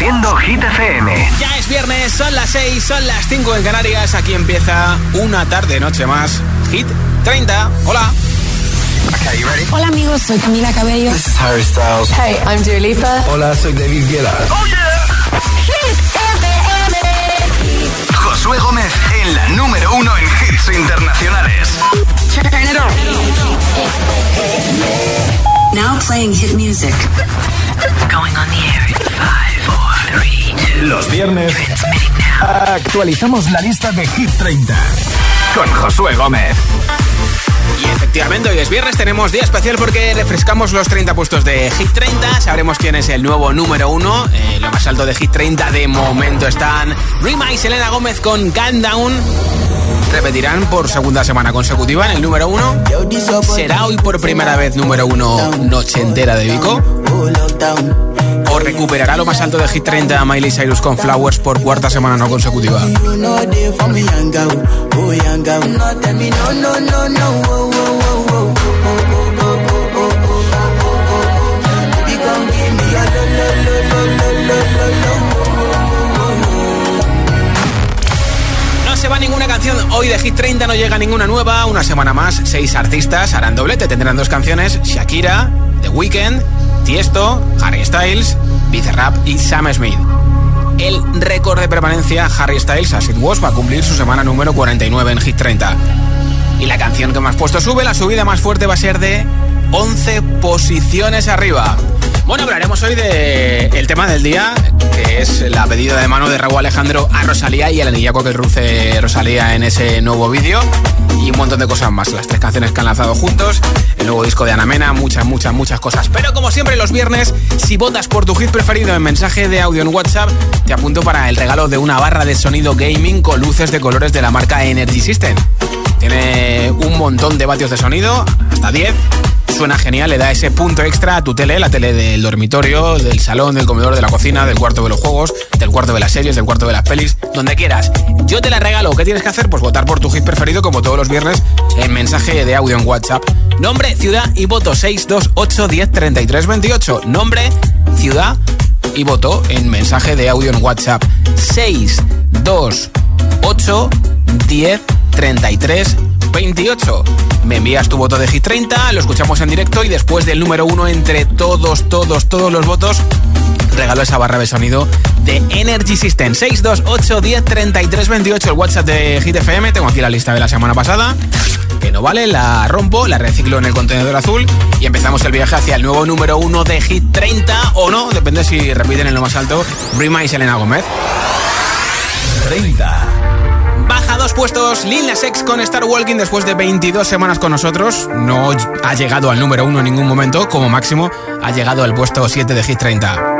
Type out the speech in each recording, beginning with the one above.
Haciendo Hit FM. Ya es viernes, son las 6, son las 5 en Canarias. Aquí empieza una tarde, noche más. Hit 30. Hola. Okay, you ready? Hola amigos, soy Camila Cabello. This is Harry Styles. Hey, I'm Dua Lipa. Hola, soy David Guetta. Oh yeah. Hit FM. Josué Gómez en la número uno en hits internacionales. Turn it on. Now playing hit music. Going on the air in five. Los viernes actualizamos la lista de Hit 30 con Josué Gómez. Y efectivamente, hoy es viernes, tenemos día especial porque refrescamos los 30 puestos de Hit 30. Sabremos quién es el nuevo número uno. Eh, lo más alto de Hit 30 de momento están Rima y Selena Gómez con Countdown. Repetirán por segunda semana consecutiva en el número uno. ¿Será hoy por primera vez número uno Noche entera de Vico? ¿O recuperará lo más alto de Hit 30 Miley Cyrus con Flowers por cuarta semana no consecutiva? No se va ninguna canción hoy de Hit 30, no llega ninguna nueva. Una semana más, seis artistas harán doblete. Tendrán dos canciones: Shakira, The Weeknd, Tiesto, Harry Styles, Bizarrap y Sam Smith. El récord de permanencia Harry Styles, As It Was, va a cumplir su semana número 49 en Hit 30. Y la canción que más puesto sube, la subida más fuerte va a ser de 11 posiciones arriba. Bueno, hablaremos hoy del el tema del día, que es la pedida de mano de Raúl Alejandro a Rosalía y el anillaco que ruce Rosalía en ese nuevo vídeo y un montón de cosas más. Las tres canciones que han lanzado juntos, el nuevo disco de Ana Mena, muchas, muchas, muchas cosas. Pero como siempre los viernes, si votas por tu hit preferido en mensaje de audio en WhatsApp, te apunto para el regalo de una barra de sonido gaming con luces de colores de la marca Energy System. Tiene un montón de vatios de sonido, hasta 10 suena genial, le da ese punto extra a tu tele, la tele del dormitorio, del salón, del comedor, de la cocina, del cuarto de los juegos, del cuarto de las series, del cuarto de las pelis, donde quieras. Yo te la regalo. ¿Qué tienes que hacer? Pues votar por tu hit preferido como todos los viernes en mensaje de audio en WhatsApp. Nombre, ciudad y voto 628 10 33 28. Nombre, ciudad y voto en mensaje de audio en WhatsApp 628 10 33 28. Me envías tu voto de Hit 30, lo escuchamos en directo y después del número uno entre todos, todos, todos los votos, regalo esa barra de sonido de Energy System. 628 10 33 28, el WhatsApp de Hit FM. Tengo aquí la lista de la semana pasada. Que no vale, la rompo, la reciclo en el contenedor azul y empezamos el viaje hacia el nuevo número uno de Hit 30 o no, depende si repiten en lo más alto, Rima y Selena Gómez. 30 baja dos puestos Lil Nas X con Star Walking después de 22 semanas con nosotros. No ha llegado al número uno en ningún momento, como máximo ha llegado al puesto 7 de Hit 30.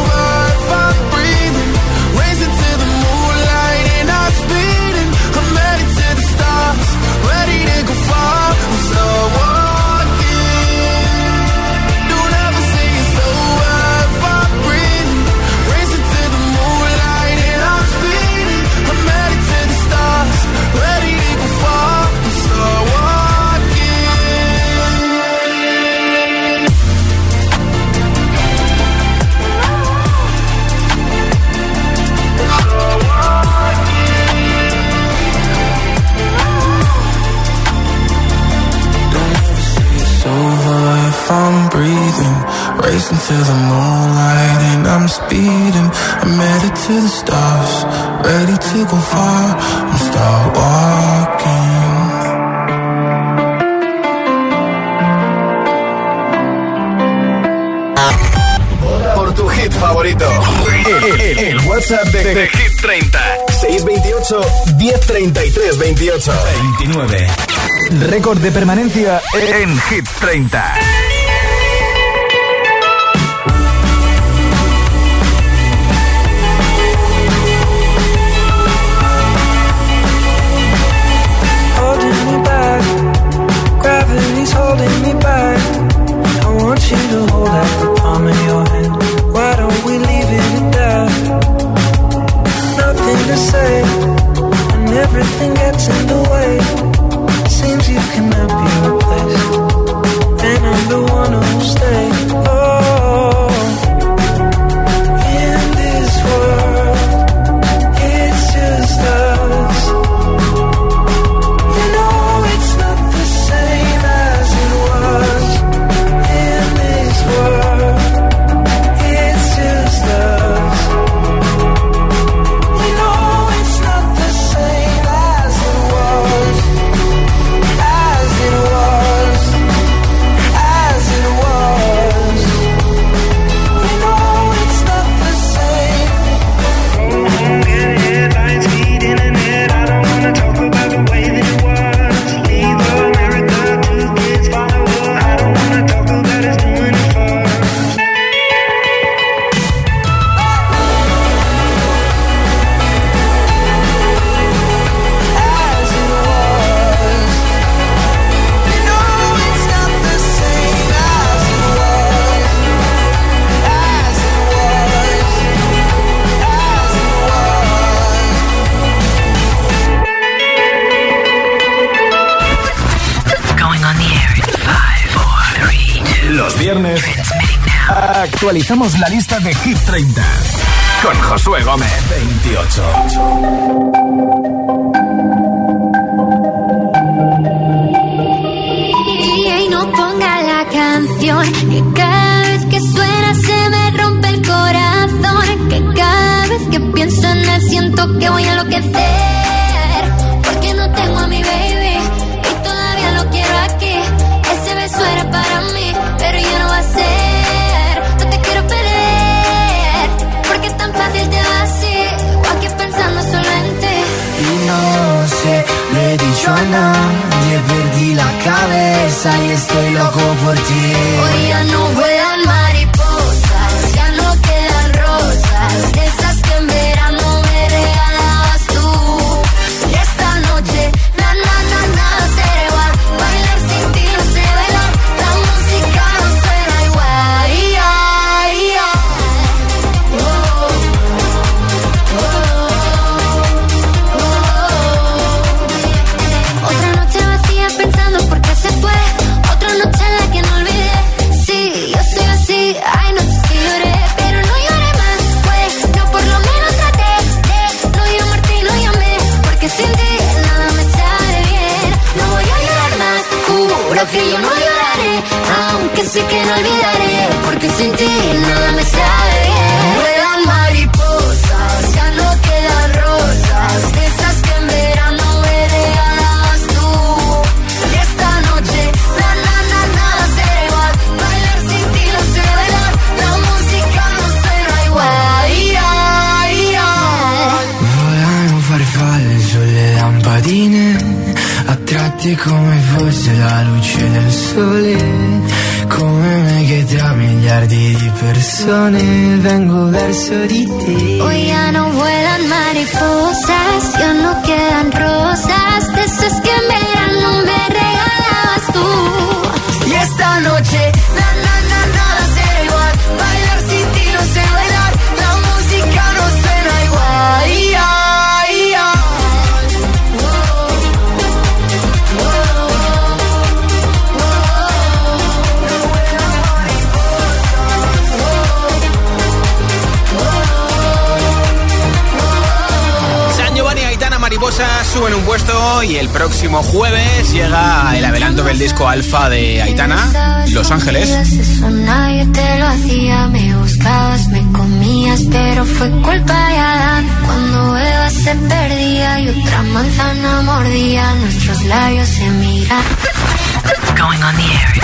I'm breathing Racing to the moonlight and I'm speeding. I'm headed to the stars Ready to go far I'm start walking. Por tu hit favorito. El, el, el WhatsApp de, de, de Hit 30 628 1033 28 29 Récord de permanencia en, en Hit 30 la lista de Hit 30 con Josué Gómez. 28. Y no ponga la canción que cada vez que suena se me rompe el corazón. Que cada vez que pienso en él siento que voy a enloquecer. perdí la cabeza y estoy loco por ti. Hoy ya canzone vengo verso di. Hoy ya no vuelan mariposas, ya no quedan rosas, de esas que en verano me regalabas tú. y el próximo jueves llega el adelanto del disco alfa de Aitana, Los Ángeles. Me buscabas, me comías, pero fue culpa de Adán. Cuando Eva se perdía y otra manzana mordía, nuestros labios se miran. Going on the air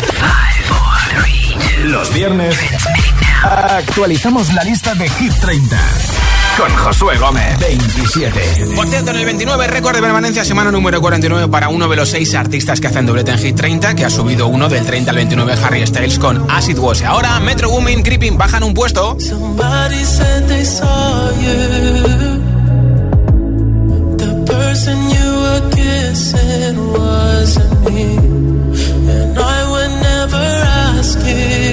Los viernes actualizamos la lista de Hit 30 con Josué Gómez. 27. Por cierto, en el 29, récord de permanencia, semana número 49 para uno de los seis artistas que hacen doblete en Hit 30, que ha subido uno del 30 al 29 Harry Styles con Acid Wash. Ahora, Metro Woman, Creeping, bajan un puesto. The person you were kissing was me. And I would never ask you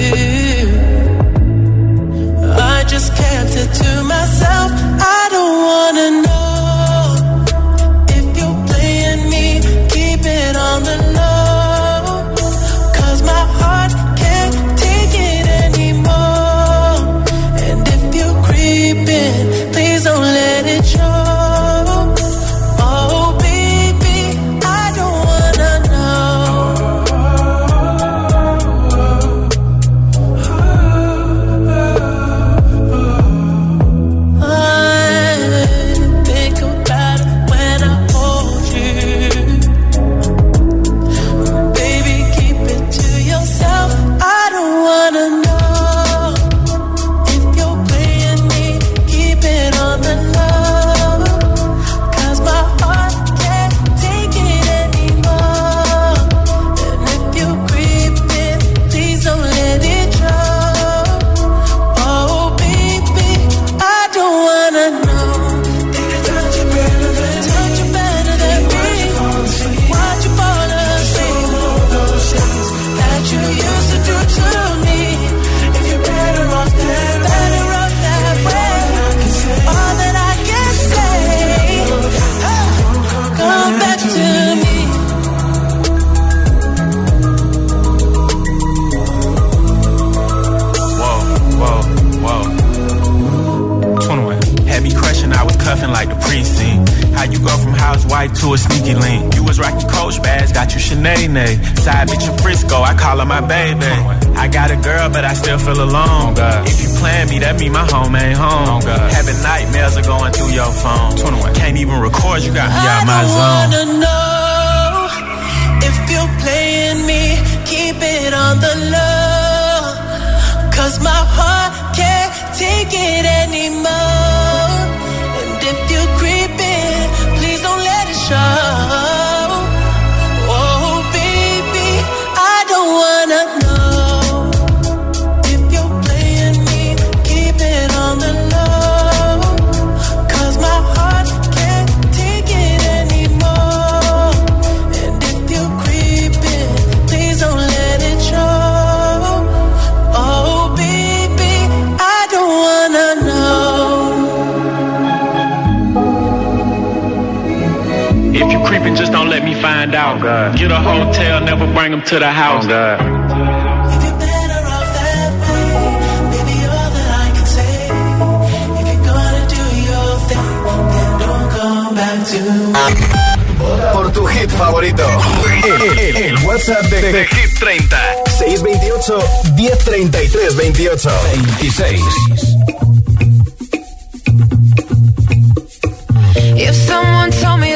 just kept it to myself. I don't wanna know if you're playing me. Keep it on the low. find out. Oh Get a hotel, never bring them to the house. Oh Por tu hit favorito. El, el, el WhatsApp de, de, de, Hit 30. 628 1033 28 26. If someone told me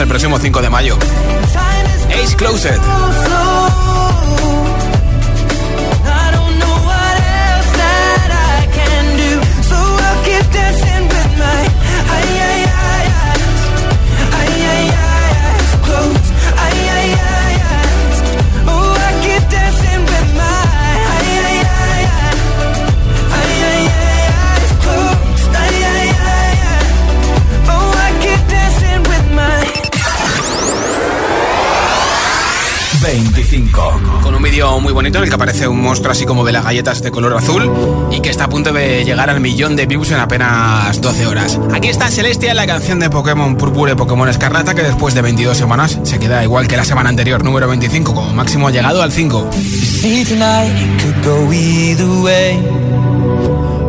El próximo 5 de mayo. Ace Closed. Monstruo así como de las galletas de color azul y que está a punto de llegar al millón de views en apenas 12 horas. Aquí está Celestia, la canción de Pokémon Púrpura y Pokémon Escarlata, que después de 22 semanas se queda igual que la semana anterior, número 25, como máximo llegado al 5.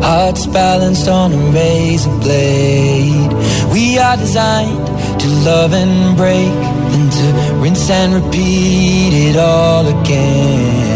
Hearts balanced on a razor blade. We are designed to love and break, then to rinse and repeat it all again.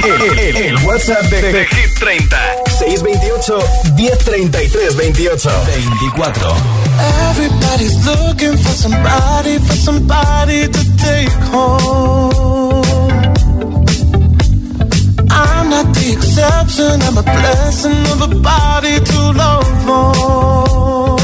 WhatsApp de, de, Hit 30 628 1033 28 24 Everybody's looking for somebody, for somebody to take home. I'm not the exception, I'm a blessing of a body to love on.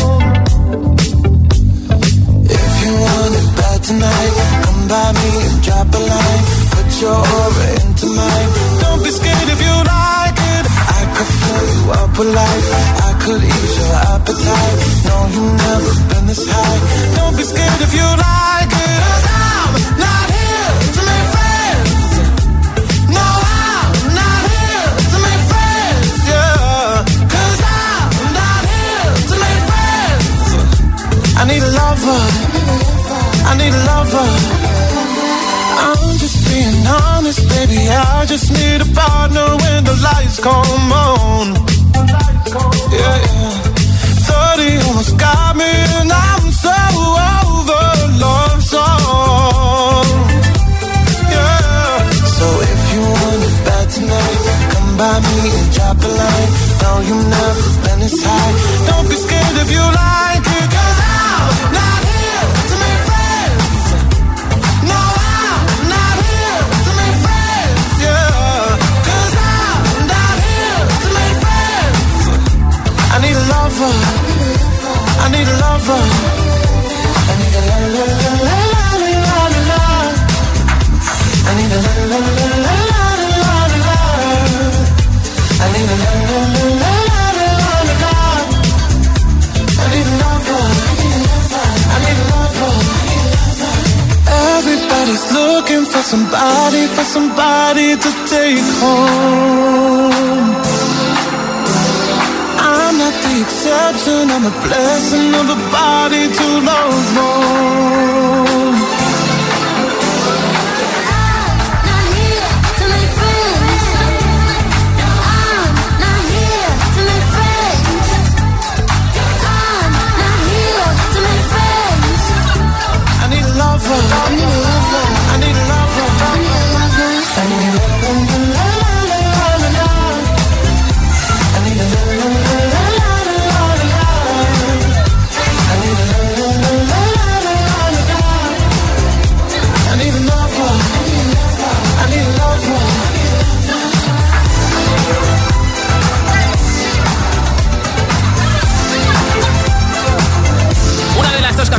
If you want it bad tonight, come by me and drop a line. Put your aura into mine. Don't be scared if you like it. I could fill you up with life. I could ease your appetite. No, you've never been this high. Don't be scared if you like it. Cause I'm not here to make friends. No, I'm not here to make friends. Yeah. Cause I'm not here to make friends. I need a lover. I need a lover. Being honest, baby. I just need a partner when the lights come on. Yeah, yeah. 30 almost got me, and I'm so over love song. Yeah. So if you want it bad tonight, come by me and drop a line. No, you've never I need a la la la la la la la. I need a la la la la la la la. I need a la la la la la la la. I need a lover. I need a. Everybody's looking for somebody, for somebody to take home. Exception, I'm a blessing of a body to love more.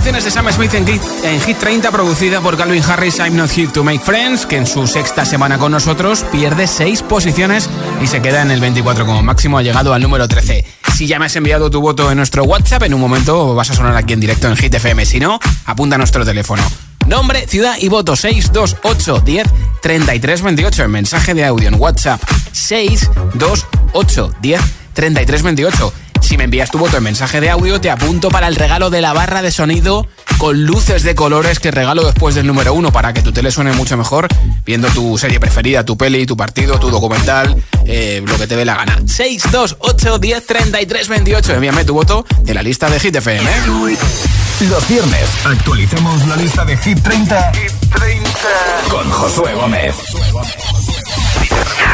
Canciones de Sam Smith en Hit, en Hit 30 producida por Calvin Harris, I'm Not Here to Make Friends, que en su sexta semana con nosotros pierde seis posiciones y se queda en el 24 como máximo, ha llegado al número 13. Si ya me has enviado tu voto en nuestro WhatsApp, en un momento vas a sonar aquí en directo en Hit FM. Si no, apunta a nuestro teléfono. Nombre, ciudad y voto 628 10 33 28. En mensaje de audio en WhatsApp 628 10 33 28. Si me envías tu voto en mensaje de audio, te apunto para el regalo de la barra de sonido con luces de colores que regalo después del número uno para que tu tele suene mucho mejor viendo tu serie preferida, tu peli, tu partido, tu documental, eh, lo que te dé la gana. 628 10 33 28. Envíame tu voto de la lista de Hit FM. Los viernes actualizamos la lista de Hit 30, con Josué Gómez.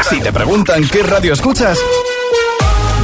Si te preguntan qué radio escuchas,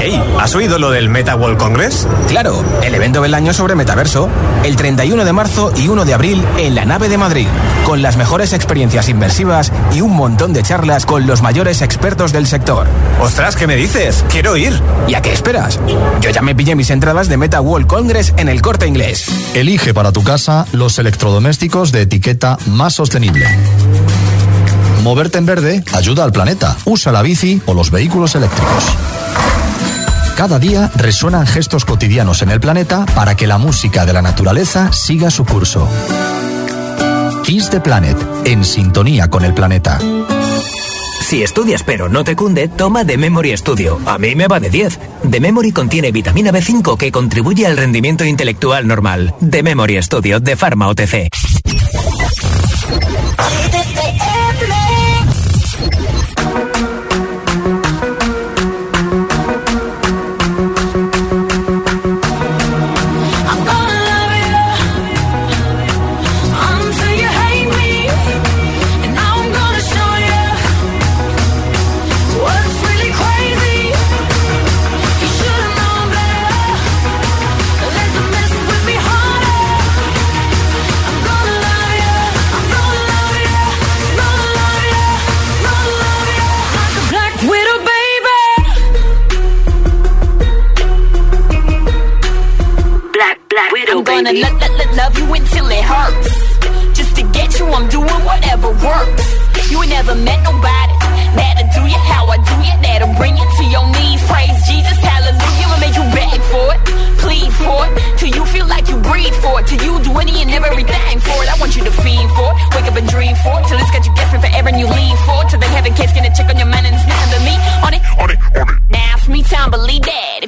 Hey, ¿has oído lo del Meta World Congress? Claro, el evento del año sobre metaverso, el 31 de marzo y 1 de abril en la nave de Madrid, con las mejores experiencias inmersivas y un montón de charlas con los mayores expertos del sector. Ostras, ¿qué me dices? Quiero ir. ¿Y a qué esperas? Yo ya me pillé mis entradas de Meta World Congress en el corte inglés. Elige para tu casa los electrodomésticos de etiqueta más sostenible. Moverte en verde ayuda al planeta. Usa la bici o los vehículos eléctricos. Cada día resuenan gestos cotidianos en el planeta para que la música de la naturaleza siga su curso. Kiss the Planet, en sintonía con el planeta. Si estudias pero no te cunde, toma The Memory Studio. A mí me va de 10. The Memory contiene vitamina B5 que contribuye al rendimiento intelectual normal. The Memory Studio de Pharma OTC. Gonna lo- lo- lo- love you until it hurts. Just to get you, I'm doing whatever works. You ain't never met nobody that'll do you how I do you. That'll bring you to your knees. Praise Jesus, hallelujah. And make you beg for it, plead for it, till you feel like you breathe for it. Till you do any and everything for it. I want you to fiend for it, wake up and dream for it, till it's got you guessing forever and you lean for it. Till they have a case, get a check on your mind and it's nothing but me on it. On it, on it. Now it's me time, believe that.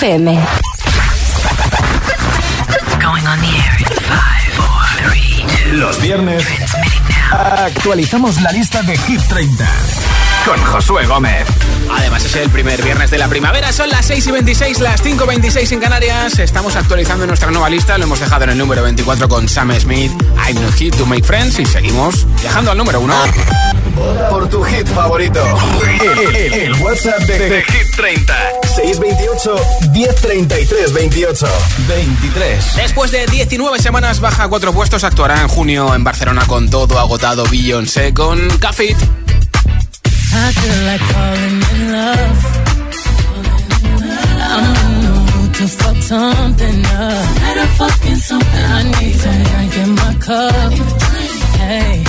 FM. Going on the air in five, four, three, two. Los viernes actualizamos la lista de Hit 30 con Josué Gómez. Además es el primer viernes de la primavera, son las 6 y 26, las 5 y 26 en Canarias. Estamos actualizando nuestra nueva lista, lo hemos dejado en el número 24 con Sam Smith, I'm Not Hit to Make Friends y seguimos viajando al número 1. Por tu hit favorito. El, el- el WhatsApp de, de Hit 30. 628 1033 28. 23. Después de 19 semanas baja cuatro puestos, actuará en junio en Barcelona con todo agotado Beyoncé con Café. I feel like falling in love. I'm in the mood to fuck something up. I need my cup. Hey,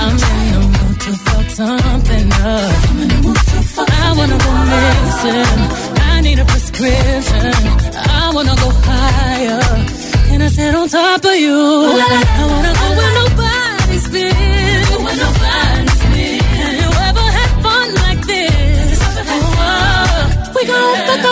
I'm in the mood to fuck something up. I wanna go missing. I need a prescription. I wanna go higher. Can I sit on top of you? I wanna go where nobody's been. Tata.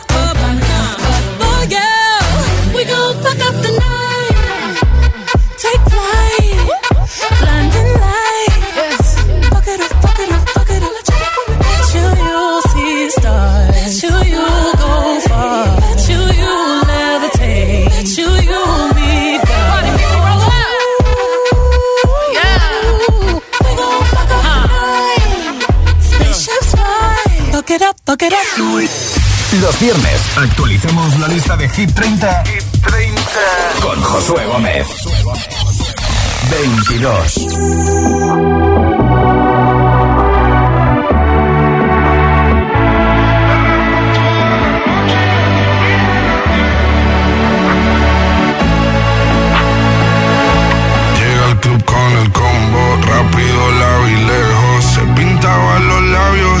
It up. Los viernes actualizamos la lista de Hit 30, con Josué Gómez. 22. Llega al club con el combo, rápido, largo y lejos. Se pintaba los labios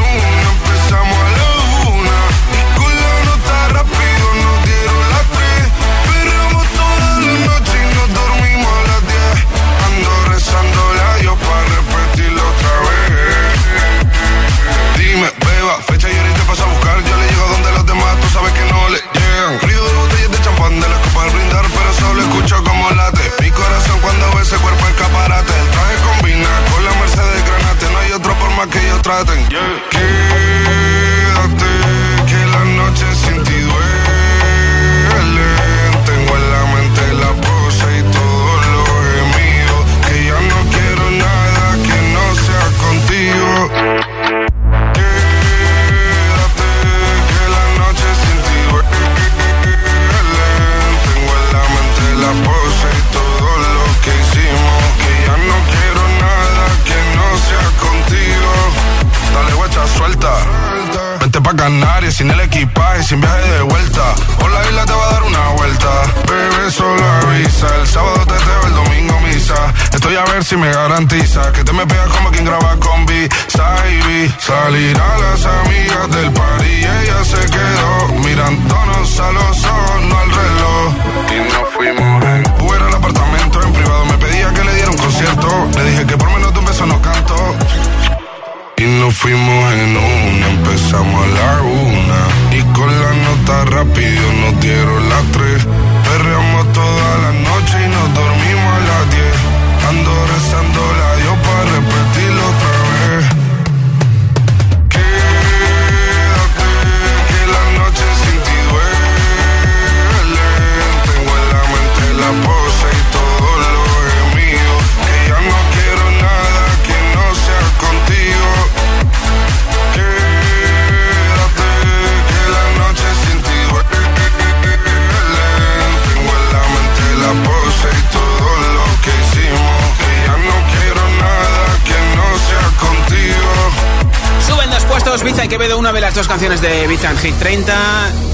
puestos Biza y Quevedo, una de las dos canciones de Biza en Hit 30,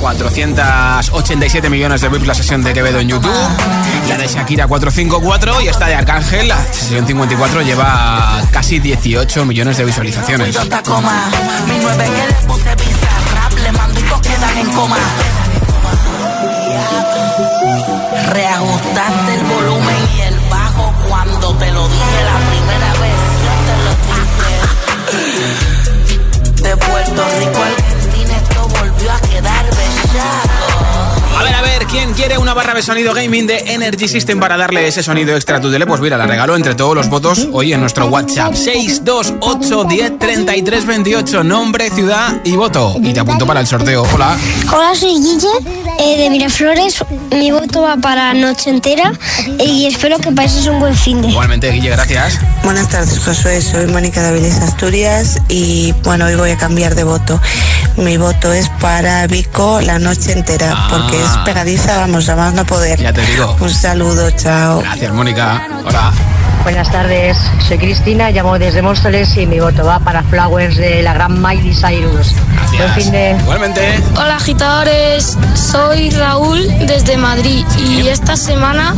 487 millones de views la sesión de Quevedo en YouTube, la de Shakira 454 y esta de Arcángel, la sesión 54 lleva casi 18 millones de visualizaciones. Reajustaste el volumen y el bajo cuando te lo dije la primera vez. Yo te lo dije. De Puerto Rico Argentina esto volvió a quedar bellaco. A ver, a ver, ¿quién quiere una barra de sonido gaming de Energy System para darle ese sonido extra a tu tele? Pues mira, la regalo entre todos los votos hoy en nuestro WhatsApp 628 10 33 28, nombre, ciudad y voto. Y te apunto para el sorteo. Hola. Hola, soy Guille eh, de Miraflores. Mi voto va para Noche Entera y espero que pases un buen fin de. Igualmente, Guille, gracias. Buenas tardes, Josué. Soy Mónica de Avilés Asturias y bueno, hoy voy a cambiar de voto. Mi voto es para Vico la noche entera porque es pegadiza, vamos, a más no poder. Ya te digo. Un saludo, chao. Gracias, Mónica. Hola. Buenas tardes, soy Cristina, llamo desde Móstoles y mi voto va para Flowers de la gran Miley Cyrus. Buen fin de... Igualmente. Hola agitadores, soy Raúl desde Madrid y esta semana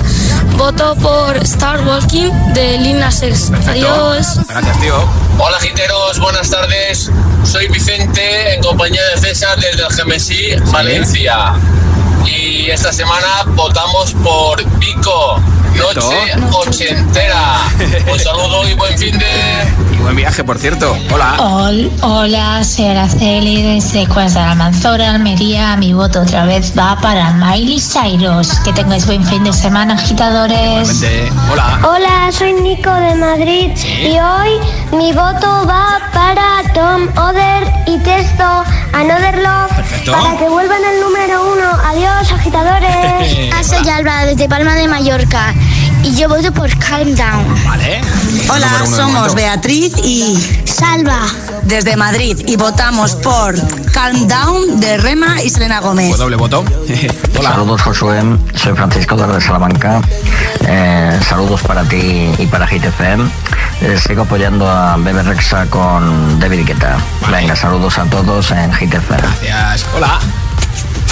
voto por Star Walking de Lil Nas X. Adiós. Gracias, tío. Hola giteros, buenas tardes. Soy Vicente en compañía de César desde el Gemesí, Valencia. Y esta semana votamos por Pico, noche ochentera. Un saludo y buen fin de... Y buen viaje, por cierto. Hola. Hol- hola, soy Araceli desde Cuas de la Manzora, Almería. Mi voto otra vez va para Miley Cyrus. Que tengáis buen fin de semana, agitadores. Igualmente. Hola. Hola, soy Nico de Madrid y hoy mi voto va para Tom Oder y Testo Another Love Perfecto. para que vuelvan el número uno. Adiós, agitadores. soy Alba desde Palma de Mallorca y yo voto por Calm Down. Vale. Hola, somos. Beatriz y Salva desde Madrid y votamos por Calm Down de Rema y Selena Gómez. Pues doble voto. Hola. Saludos Josué, soy Francisco de Salamanca. Eh, saludos para ti y para GTFM. Eh, sigo apoyando a Bebe Rexa con David Guetta. Venga, saludos a todos en GTFM. Gracias. Hola.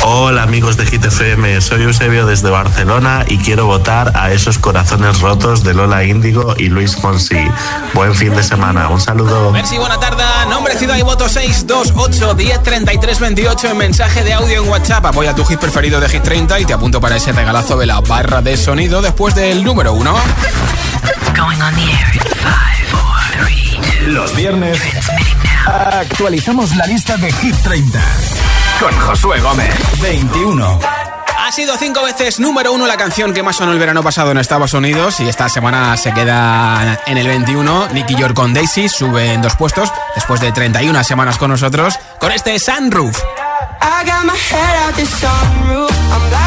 Hola amigos de Hit FM, soy Eusebio desde Barcelona y quiero votar a esos corazones rotos de Lola Índigo y Luis Fonsi. Buen fin de semana, un saludo. Merci, buena tarde. Nombre, ciudad y voto 628 10 33 28 en mensaje de audio en WhatsApp. Apoya tu hit preferido de Hit 30 y te apunto para ese regalazo de la barra de sonido después del número 1. Going on the air in five, four, three, two. Los viernes actualizamos la lista de Hit 30 con Josué Gómez. 21. Ha sido cinco veces número uno la canción que más sonó el verano pasado en Estados Unidos y esta semana se queda en el 21. Nicky York con Daisy sube en dos puestos después de 31 semanas con nosotros con este Sunroof. I got my head out the sunroof. I'm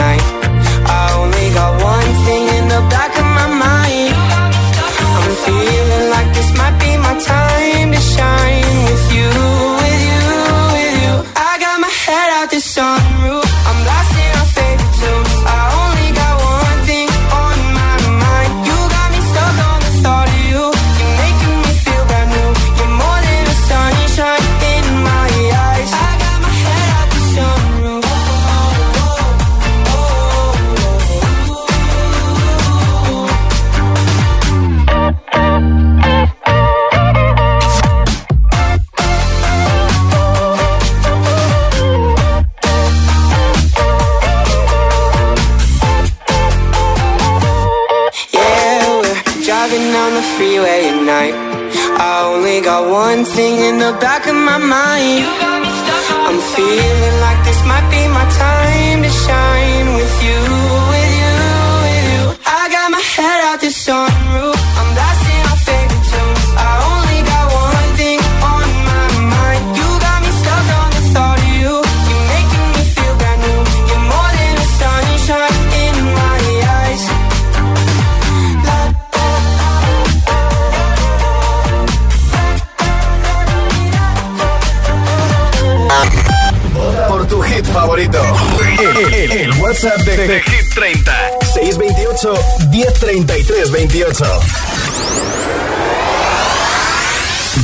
1033 28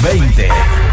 20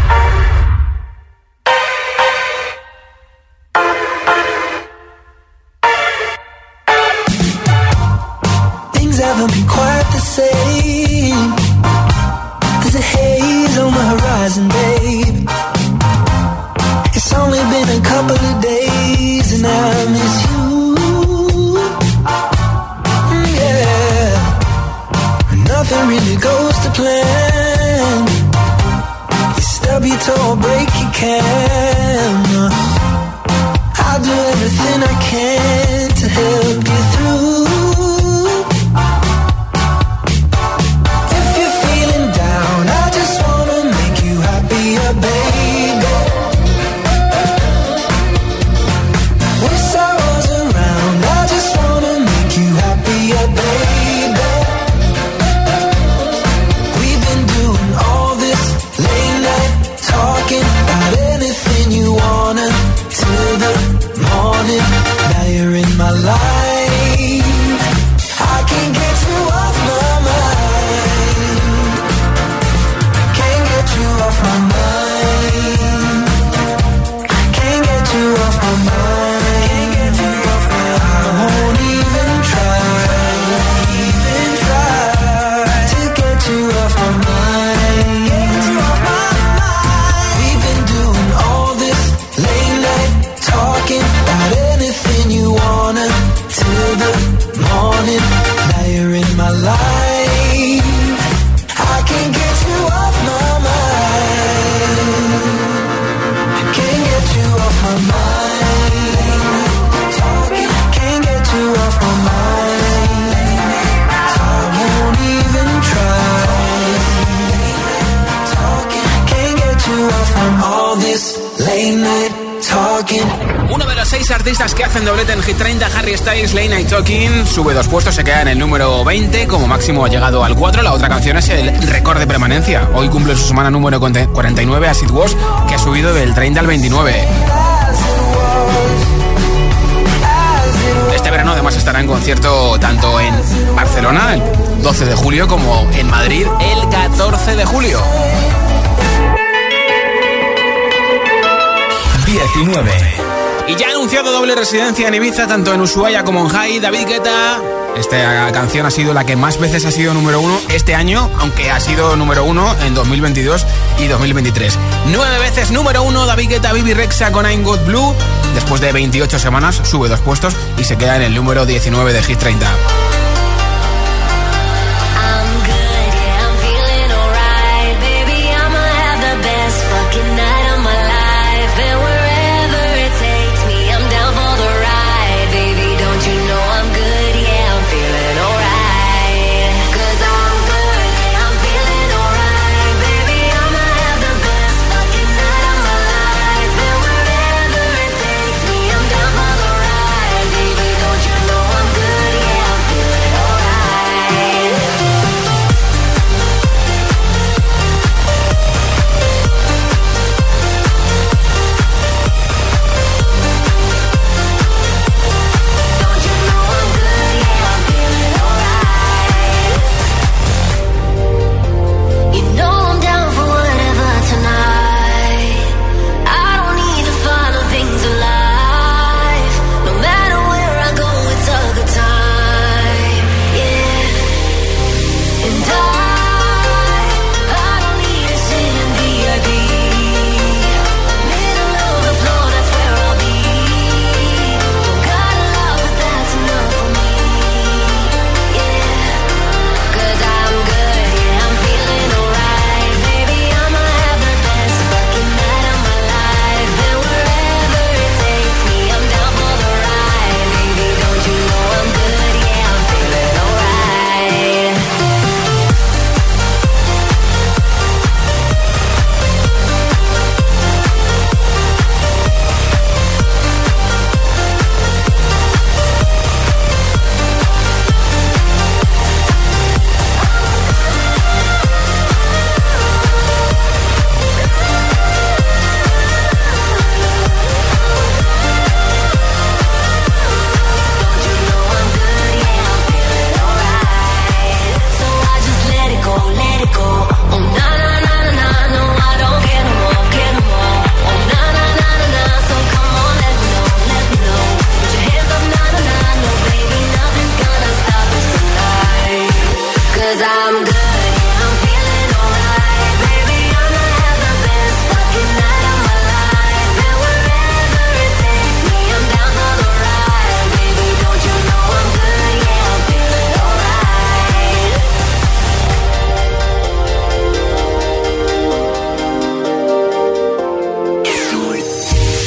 artistas que hacen doblete en Hit 30, Harry Styles, Lane y Talking, sube dos puestos, se queda en el número 20, como máximo ha llegado al 4, la otra canción es el récord de permanencia, hoy cumple su semana número 49, As It Was, que ha subido del 30 al 29. Este verano además estará en concierto tanto en Barcelona, el 12 de julio, como en Madrid, el 14 de julio. 19. Y ya ha anunciado doble residencia en Ibiza, tanto en Ushuaia como en Jai. David Guetta. Esta canción ha sido la que más veces ha sido número uno este año, aunque ha sido número uno en 2022 y 2023. Nueve veces número uno David Guetta, Bibi Rexa con I'm God Blue. Después de 28 semanas sube dos puestos y se queda en el número 19 de Hit 30.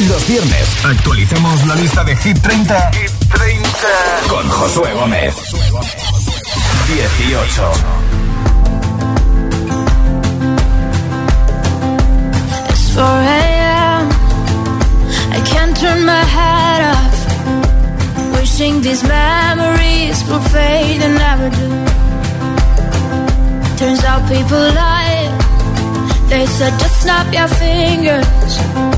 Los viernes actualizamos la lista de Hit 30, Hit 30. con Josué Gómez. 18. It's 4 a.m. I can't turn my head off. Wishing these memories will fade and never do. Turns out people lie. They said just snap your fingers.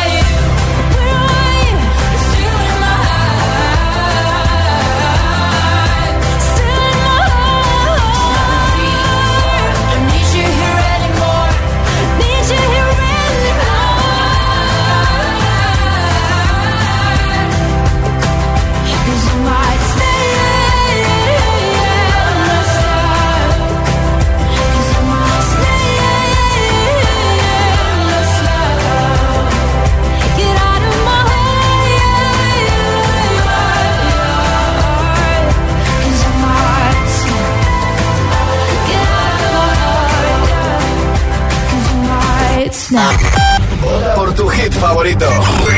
might snap. Por tu hit favorito.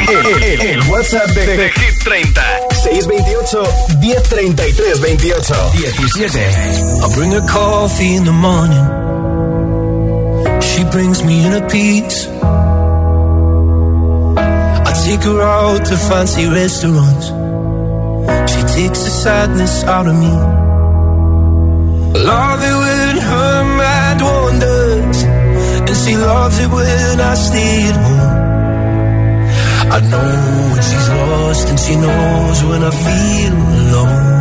El, el- el WhatsApp de, de Hit 30. 628 1033 28. 17. I bring her coffee in the morning. She brings me in a piece. I take her out to fancy restaurants. She takes the sadness out of me. Love it when her mind wanders, and she loves it when I stay at home. I know when she's lost, and she knows when I feel alone.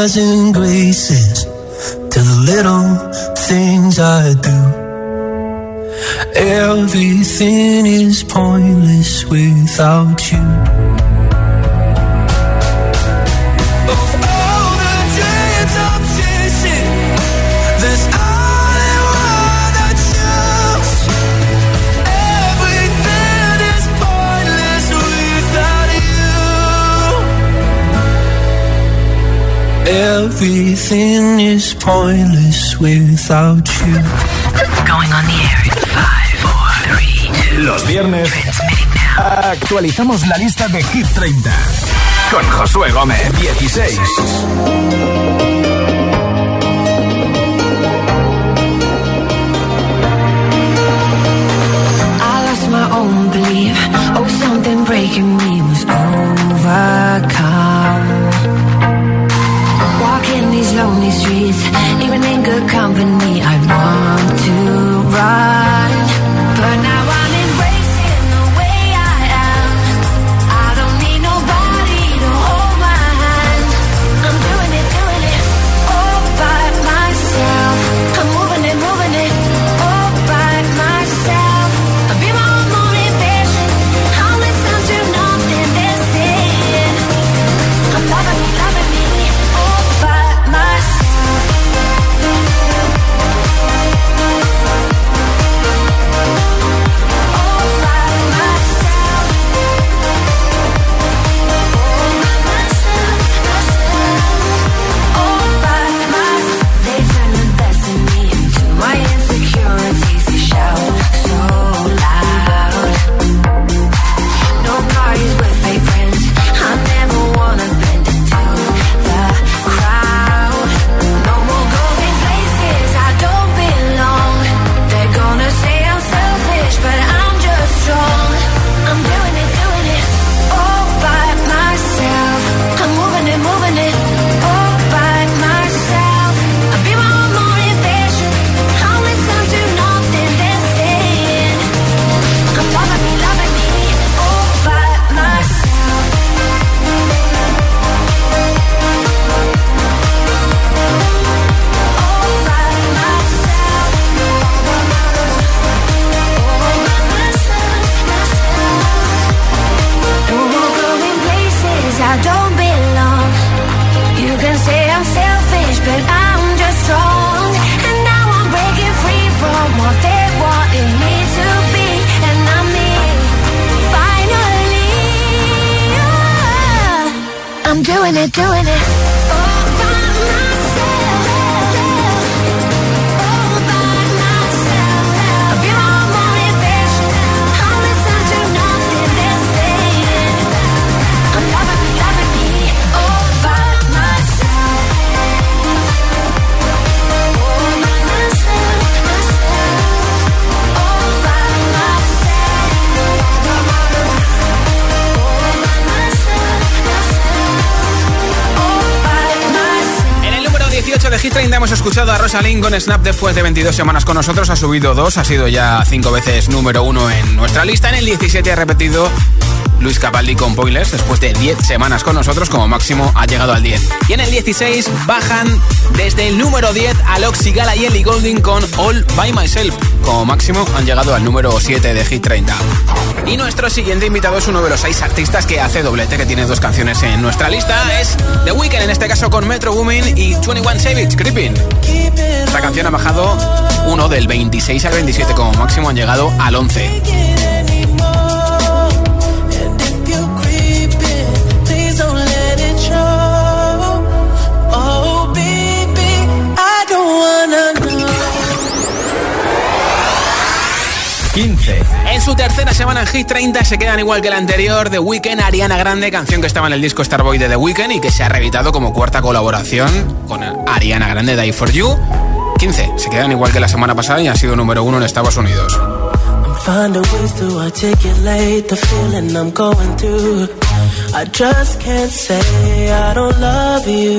Thousand graces to the little things I do. Everything is pointless without you. Everything is pointless without you. Going on the air in five, four, three, two. Los viernes actualizamos la lista de Hit 30 con Josué Gómez 16. I lost my own belief. Oh, something breaking me was overcome. Lonely streets, even in good company, I want to run. Escuchado a Rosalind con Snap después de 22 semanas con nosotros. Ha subido dos, ha sido ya cinco veces número uno en nuestra lista. En el 17 ha repetido Luis Capaldi con Pointless. Después de 10 semanas con nosotros, como máximo ha llegado al 10. Y en el 16 bajan desde el número 10 a Loxy Gala y Ellie Golding con All By Myself. Como máximo han llegado al número 7 de Hit 30. Y nuestro siguiente invitado es uno de los seis artistas que hace doblete, que tiene dos canciones en nuestra lista. Es The Weeknd, en este caso con Metro Woman y 21 Savage, Creeping. Esta canción ha bajado uno del 26 al 27, como máximo han llegado al 11. Wanna know. 15. En su tercera semana en Hit 30 se quedan igual que la anterior, The Weeknd, Ariana Grande, canción que estaba en el disco Starboy de The Weeknd y que se ha reeditado como cuarta colaboración con Ariana Grande, Die For You. 15. Se quedan igual que la semana pasada y han sido número uno en Estados Unidos. I'm finding ways to articulate the feeling I'm going through. I just can't say I don't love you.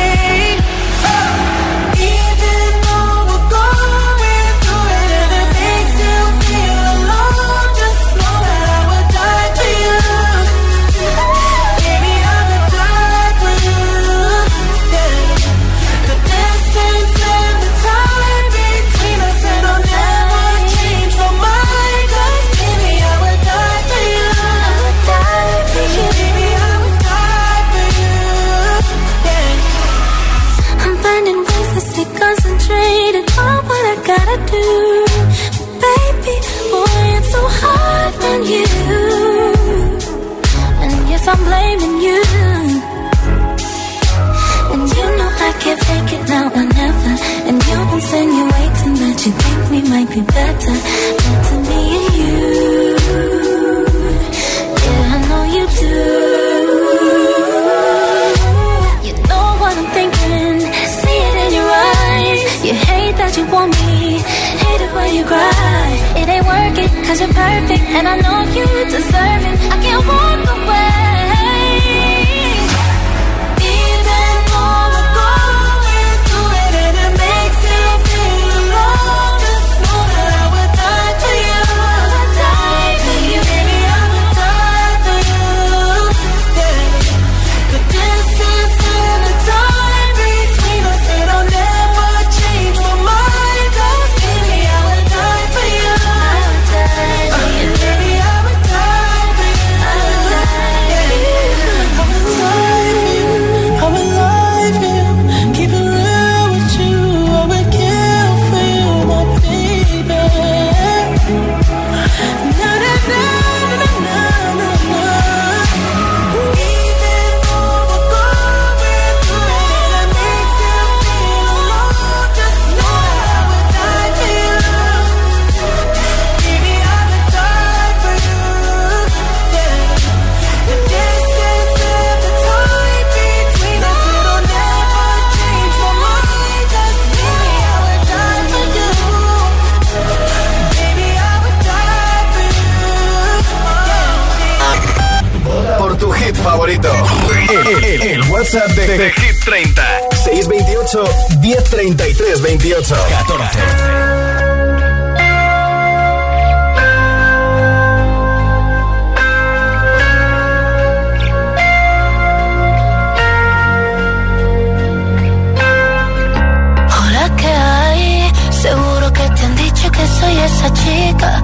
Gotta do. Baby, boy, it's so hard on you. And yes, I'm blaming you. And you know I can't fake it now or never. And you're insinuating that you think we might be better. Better you're perfect. And I know you deserve it. I can't walk favorito. El, el- el WhatsApp de, de Hit 30. 628 1033 28. 14. Hola, ¿qué hay? Seguro que te han dicho que soy esa chica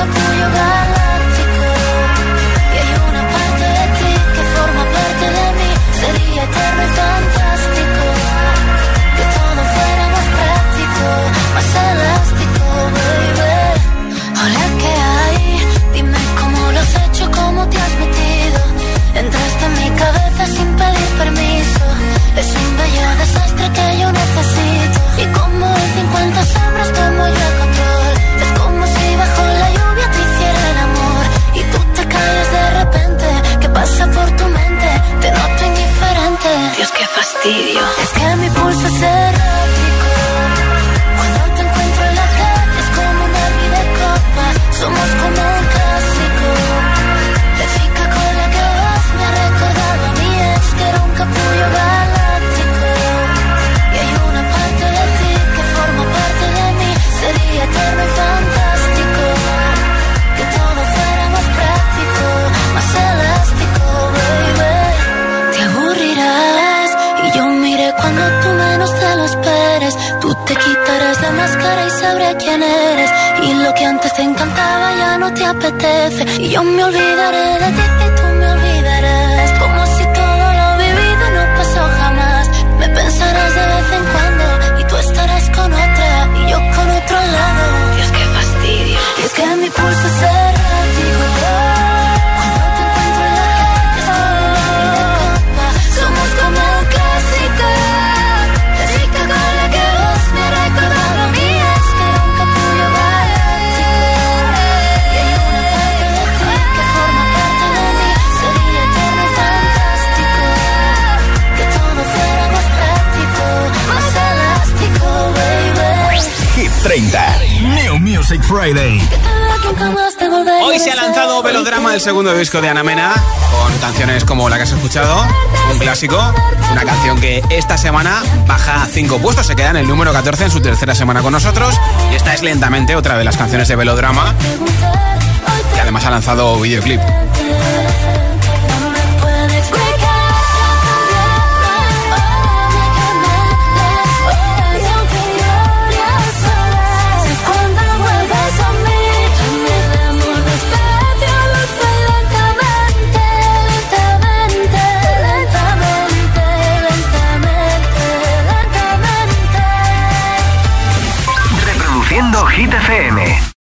capullo galáctico. Y hay una parte de ti que forma parte de mí. Sería eterno y fantástico. Que todo fuera más práctico, más elástico, baby. Hola, ¿qué hay? Dime cómo lo has hecho, cómo te has metido. Entraste en mi cabeza sin pedir permiso. Es un bello desastre que yo necesito. Y como hay 50 sombras tomo yo Es que mi pulso es errático. Cuando te encuentro en la calle es como un derbi de copa. Somos como un clásico. La chica con la que vas me ha recordado a mi ex que era un capullo galáctico. No te apetece. Y yo me olvidaré de ti y tú me olvidarás. Como si todo lo vivido no pasó jamás. Me pensarás de vez en cuando y tú estarás con otra y yo con otro lado. Dios, qué fastidio. Y es que 30. New Music Friday. Hoy se ha lanzado Velodrama, el segundo disco de Ana Mena, con canciones como la que has escuchado, un clásico, una canción que esta semana baja 5 puestos, se queda en el número 14 en su tercera semana con nosotros, y esta es lentamente otra de las canciones de Velodrama, que además ha lanzado videoclip.